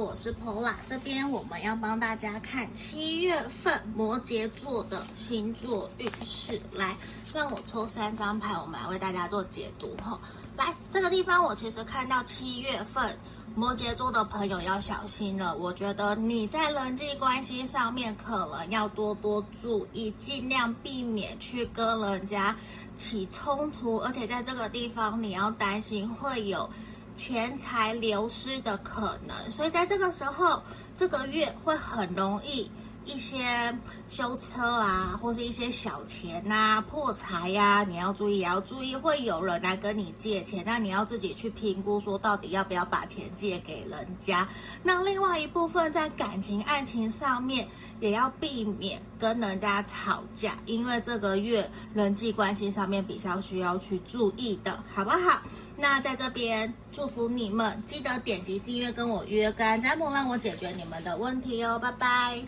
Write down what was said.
我是 Pola，这边我们要帮大家看七月份摩羯座的星座运势。来，让我抽三张牌，我们来为大家做解读哈。来，这个地方我其实看到七月份摩羯座的朋友要小心了。我觉得你在人际关系上面可能要多多注意，尽量避免去跟人家起冲突，而且在这个地方你要担心会有。钱财流失的可能，所以在这个时候，这个月会很容易一些修车啊，或是一些小钱呐、啊、破财呀、啊，你要注意，也要注意会有人来跟你借钱，那你要自己去评估，说到底要不要把钱借给人家。那另外一部分在感情、爱情上面，也要避免跟人家吵架，因为这个月人际关系上面比较需要去注意的，好不好？那在这边祝福你们，记得点击订阅跟我约个占卜，让我解决你们的问题哦，拜拜。